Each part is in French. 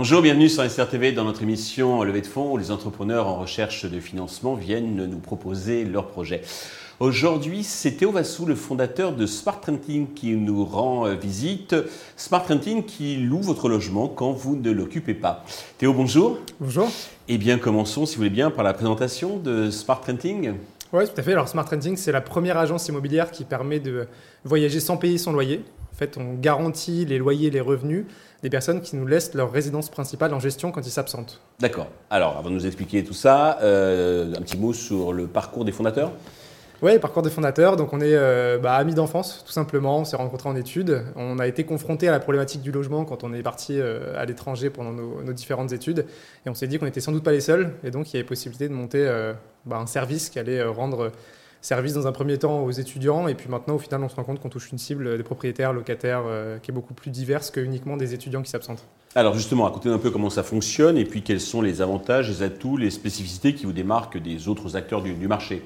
Bonjour, bienvenue sur SRTV dans notre émission Levée de fonds où les entrepreneurs en recherche de financement viennent nous proposer leurs projets. Aujourd'hui, c'est Théo Vassou, le fondateur de Smart Renting, qui nous rend euh, visite. Smart Renting qui loue votre logement quand vous ne l'occupez pas. Théo, bonjour. Bonjour. Eh bien, commençons, si vous voulez bien, par la présentation de Smart Renting. Oui, tout à fait. Alors, Smart Renting, c'est la première agence immobilière qui permet de voyager sans payer son loyer. En fait, on garantit les loyers les revenus des personnes qui nous laissent leur résidence principale en gestion quand ils s'absentent. D'accord. Alors, avant de nous expliquer tout ça, euh, un petit mot sur le parcours des fondateurs oui, parcours des fondateurs. Donc, on est euh, bah, amis d'enfance, tout simplement. On s'est rencontrés en études. On a été confrontés à la problématique du logement quand on est parti euh, à l'étranger pendant nos, différentes études. Et on s'est dit qu'on n'était sans doute pas les seuls. Et donc, il y avait possibilité de monter bah, un service qui allait rendre service dans un premier temps aux étudiants. Et puis maintenant, au final, on se rend compte qu'on touche une cible des propriétaires, locataires, qui est beaucoup plus diverse que uniquement des étudiants qui s'absentent. Alors justement, racontez un peu comment ça fonctionne et puis quels sont les avantages, les atouts, les spécificités qui vous démarquent des autres acteurs du marché.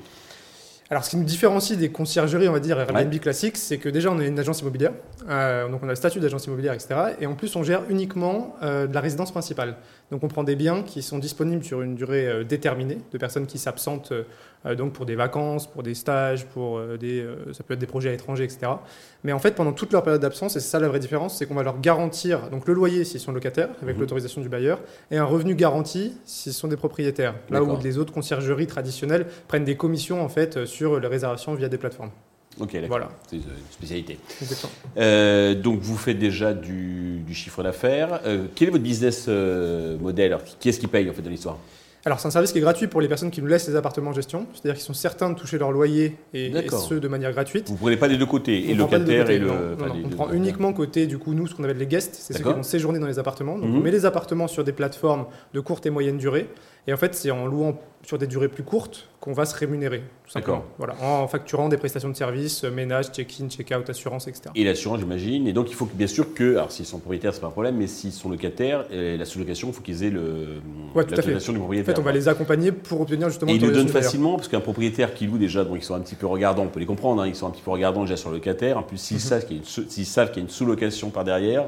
Alors, ce qui nous différencie des conciergeries, on va dire, Airbnb classiques, c'est que déjà, on est une agence immobilière. Euh, donc, on a le statut d'agence immobilière, etc. Et en plus, on gère uniquement euh, de la résidence principale. Donc, on prend des biens qui sont disponibles sur une durée euh, déterminée, de personnes qui s'absentent donc pour des vacances, pour des stages, pour des, ça peut être des projets à l'étranger, etc. Mais en fait, pendant toute leur période d'absence, et c'est ça la vraie différence, c'est qu'on va leur garantir donc le loyer s'ils sont locataires, avec mhm. l'autorisation du bailleur, et un revenu garanti s'ils sont des propriétaires. Là où les autres conciergeries traditionnelles prennent des commissions en fait sur les réservations via des plateformes. Ok, Voilà. C'est une spécialité. Euh, donc, vous faites déjà du, chiffre d'affaires. Euh, quel est votre business euh, model Qui est-ce qui paye en fait dans l'histoire? Alors, c'est un service qui est gratuit pour les personnes qui nous laissent les appartements en gestion, c'est-à-dire qu'ils sont certains de toucher leur loyer et, et, ce de manière gratuite. Vous ne prenez pas les deux côtés, et locataire et le. on prend uniquement côté, du coup, nous, ce qu'on appelle les guests, c'est ceux qui vont séjourner dans les appartements. Donc, on mhm. met les appartements sur des plateformes de courte et moyenne durée. Et en fait, c'est en louant sur des durées plus courtes qu'on va se rémunérer, tout simplement. Voilà, en facturant des prestations de services, ménage, check-in, check-out, assurance, etc. Et l'assurance, j'imagine. Et donc, il faut que, bien sûr que, alors s'ils sont propriétaires, c'est pas un problème, mais s'ils sont locataires, la sous-location, il faut qu'ils aient le, ouais, du propriétaire. En fait, on va les accompagner pour obtenir justement. Et ils le donnent facilement, parce qu'un propriétaire qui loue déjà, donc ils sont un petit peu regardants, on peut les comprendre, hein, ils sont un petit peu regardants déjà sur le locataire. En plus, s'ils mhm. savent qu'il y a une sous-location par derrière,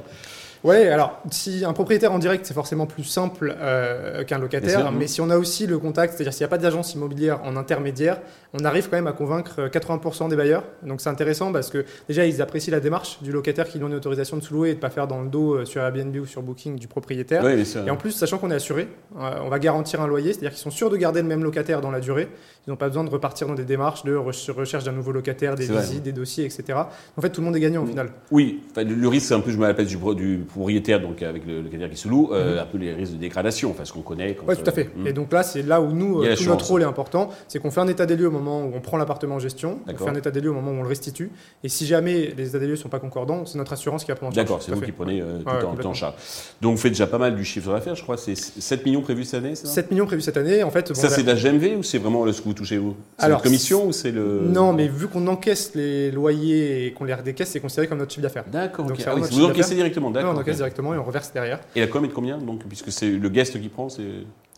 oui, alors si un propriétaire en direct, c'est forcément plus simple euh, qu'un locataire, mais si on a aussi le contact, c'est-à-dire s'il n'y a pas d'agence immobilière en intermédiaire, on arrive quand même à convaincre 80% des bailleurs. Donc c'est intéressant parce que déjà ils apprécient la démarche du locataire qui donne une autorisation de sous-louer et de ne pas faire dans le dos euh, sur Airbnb ou sur Booking du propriétaire. et en plus, sachant qu'on est assuré, euh, on va garantir un loyer, c'est-à-dire qu'ils sont sûrs de garder le même locataire dans la durée. Ils n'ont pas besoin de repartir dans des démarches de recherche d'un nouveau locataire, des visites, des dossiers, etc. En fait, tout le monde est gagnant au final. Oui, le risque c'est un peu, je me rappelle, du, du propriétaire, donc avec le locataire qui se loue, euh, mhm. un peu les risques de dégradation, enfin ce qu'on connaît. Oui, tout à fait. Hmm. Et donc là, c'est là où nous, euh, tout notre rôle est important, c'est qu'on fait un état des lieux au moment où on prend l'appartement en gestion, on fait un état des lieux au moment où on le restitue, et si jamais les états des lieux ne sont pas concordants, c'est notre assurance qui va prendre en charge. D'accord, c'est vous qui prenez euh, tout, en charge. Donc vous faites déjà pas mal du chiffre d'affaires, je crois, c'est 7 millions prévus cette année, 7 millions prévus cette année, en fait. ça, c'est de la GMV ou c'est vraiment ce que vous touchez vous C'est la commission ou c'est le. Non, mais vu qu'on encaisse les loyers et qu'on les redécaisse, c'est considéré comme notre chiffre d'affaires. D'accord. Ah vous encaissez directement, d'accord. Encaisse directement et on reverse derrière. Et la com est de combien donc, puisque c'est le guest qui prend c'est...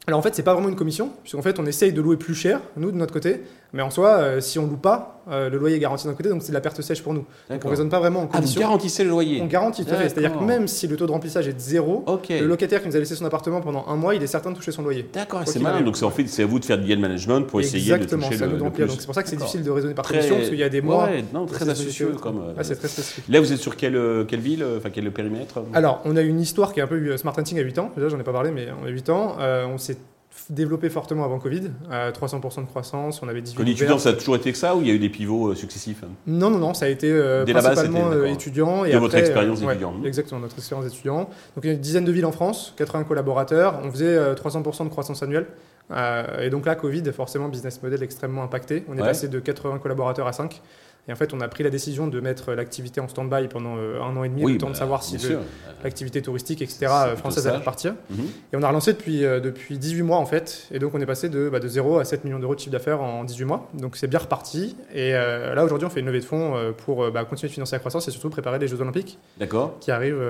Alors en fait, c'est pas vraiment une commission, puisqu'en fait, on essaye de louer plus cher, nous, de notre côté, mais en soi, euh, si on loue pas, euh, le loyer est garanti d'un côté, donc c'est de la perte sèche pour nous. Donc on raisonne pas vraiment en commission. Ah, vous garantissez le loyer On garantit, tout à fait. C'est-à-dire que même si le taux de remplissage est de zéro, le locataire qui nous a laissé son appartement pendant un mois, il est certain de toucher son loyer. D'accord, c'est malin. Donc c'est en fait, c'est à vous de faire du yield management pour essayer de toucher de remplir. Donc c'est pour ça que c'est difficile de raisonner par commission, parce qu'il y a des mois. Ouais, non, très astucieux comme. Ah, c'est très spécifique. Là, vous êtes sur quelle, quelle ville, enfin quel périmètre Alors, on a une histoire qui est un peu Smart Hunting à 8 ans. Déjà, j'en ai pas parlé, mais on a 8 ans. Euh, on s'est développé fortement avant Covid, à 300% de croissance, on avait 18 Quand étudiant, ça a toujours été que ça ou il y a eu des pivots euh, successifs Non, non, non, ça a été euh, principalement euh, étudiant. Et de votre expérience étudiant. exactement, notre expérience étudiant. Donc il y a une dizaine de villes en France, 80 collaborateurs, on faisait 300% de croissance annuelle. et donc là, Covid, forcément, business model extrêmement impacté. On est passé de 80 collaborateurs à 5. Et en fait, on a pris la décision de mettre l'activité en stand-by pendant euh, un an et demi, le temps de bah, savoir si l'activité touristique, etc., française allait repartir. Mhm. Et on a relancé depuis, euh, depuis 18 mois, en fait. Et donc, on est passé de, bah, de 0 à 7 millions d'euros de chiffre d'affaires en 18 mois. Donc, c'est bien reparti. Et euh, là, aujourd'hui, on fait une levée de fonds pour bah, continuer de financer la croissance et surtout préparer les Jeux Olympiques. D'accord. Qui arrivent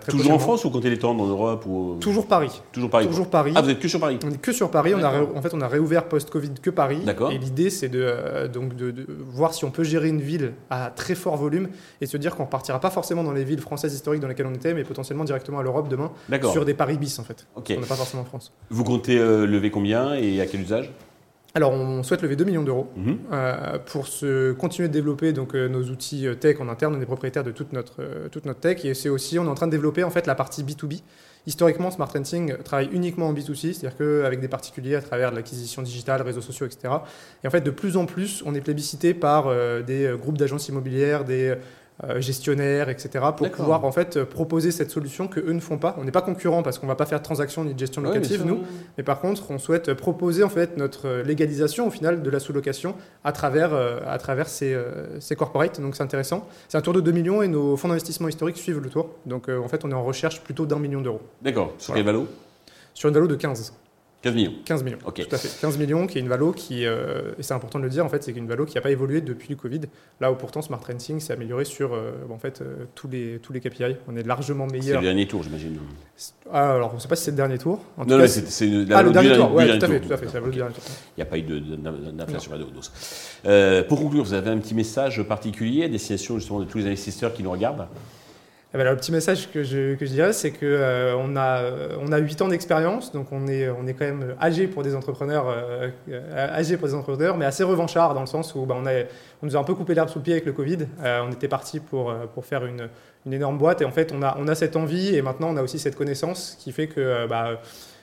très Toujours en France ou comptez les temps en Europe ou... Toujours Paris. Toujours Paris. Toujours Paris. Ah, vous êtes que sur Paris On est que sur Paris. On a en fait, on a réouvert post-Covid que Paris. D'accord. Et l'idée, c'est de, donc de, de, voir si on peut gérer une une ville à très fort volume et se dire qu'on partira pas forcément dans les villes françaises historiques dans lesquelles on était, mais potentiellement directement à l'Europe demain sur des paris bis en fait. Okay. On n'a pas forcément en France. Vous comptez euh, lever combien et à quel usage? Alors, on souhaite lever 2 millions d'euros mhm. euh, pour se continuer de développer donc, euh, nos outils tech en interne. On est propriétaire de toute notre, toute notre tech et c'est aussi, on est en train de développer en fait la partie B2B. Historiquement, Smart Renting travaille uniquement en B2C, c'est-à-dire qu'avec des particuliers à travers de l'acquisition digitale, réseaux sociaux, etc. Et en fait, de plus en plus, on est plébiscité par euh, des euh, groupes d'agences immobilières, des gestionnaires, etc., pour pouvoir en fait proposer cette solution que eux ne font pas. On n'est pas concurrent parce qu'on ne va pas faire de transaction ni de gestion locative, nous, mais par contre, on souhaite proposer en fait notre légalisation au final de la sous-location à travers, à travers ces, ces corporates. Donc c'est intéressant. C'est un tour de 2 millions et nos fonds d'investissement historiques suivent le tour. Donc en fait, on est en recherche plutôt d'un million d'euros. D'accord. Sur quel valo? Sur une valo de 15. 15 millions. 15 millions, tout à fait. 15 millions, qui est une valo qui, euh, et c'est important de le dire, en fait, c'est une valo qui n'a pas évolué depuis le Covid. Là où pourtant Smart Renting s'est amélioré sur euh, en fait, euh, tous, les, tous les KPI. On est largement meilleur. C'est le dernier tour, j'imagine. Ah, alors, on ne sait pas si c'est le dernier tour. En non, c'est la Ah, le dernier tour, oui, tout à fait, tout à. Il n'y a pas eu d'inflation à la pour conclure, vous avez un petit message particulier à destination justement de tous les investisseurs qui nous regardent eh ben le petit message que je, que je dirais, c'est qu'on euh, a, on a 8 ans d'expérience, donc on est, on est quand même âgé pour des entrepreneurs, euh, âgé pour des entrepreneurs, mais assez revanchard dans le sens où bah, on, a, on nous a un peu coupé l'herbe sous le pied avec le Covid. Euh, on était parti pour, pour faire une, une, énorme boîte et en fait on a, on a cette envie et maintenant on a aussi cette connaissance qui fait que bah,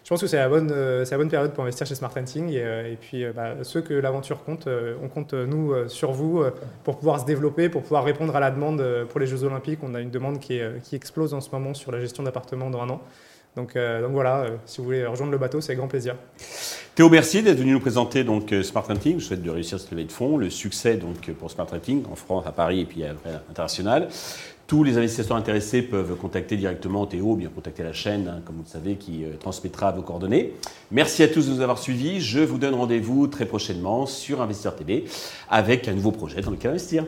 je pense que c'est la, bonne, euh, la bonne période pour investir chez Smart Renting. Et, euh, et puis, euh, bah, ceux que l'aventure compte, on compte, nous, sur vous pour pouvoir se développer, pour pouvoir répondre à la demande pour les Jeux Olympiques. On a une demande qui, qui explose en ce moment sur la gestion d'appartements dans un an. Donc, donc voilà, si vous voulez rejoindre le bateau, c'est grand plaisir. Théo, merci d'être venu nous présenter donc Smart Renting. Je souhaite de réussir cette levée de fonds, le succès donc pour Smart Renting en France, à Paris et puis à l'international. Tous les investisseurs intéressés peuvent contacter directement Théo ou bien contacter la chaîne, hein, comme vous le savez, qui euh, transmettra vos coordonnées. Merci à tous de nous avoir suivis. Je vous donne rendez-vous très prochainement sur Investisseur TV avec un nouveau projet dans lequel investir.